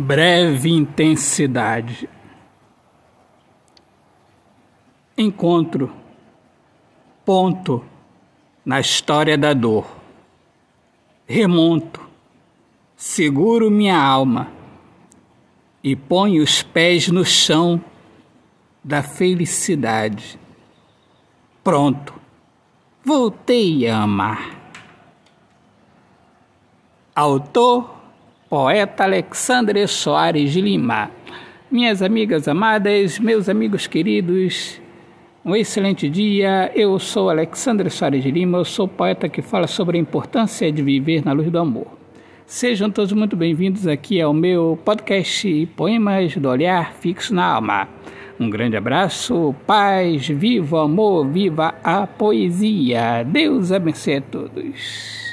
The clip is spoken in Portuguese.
Breve intensidade. Encontro. Ponto na história da dor. Remonto. Seguro minha alma e ponho os pés no chão da felicidade. Pronto. Voltei a amar. Autor poeta Alexandre Soares de Lima. Minhas amigas amadas, meus amigos queridos, um excelente dia. Eu sou Alexandre Soares de Lima, eu sou poeta que fala sobre a importância de viver na luz do amor. Sejam todos muito bem-vindos aqui ao meu podcast Poemas do Olhar Fixo na Alma. Um grande abraço, paz, viva o amor, viva a poesia. Deus abençoe a todos.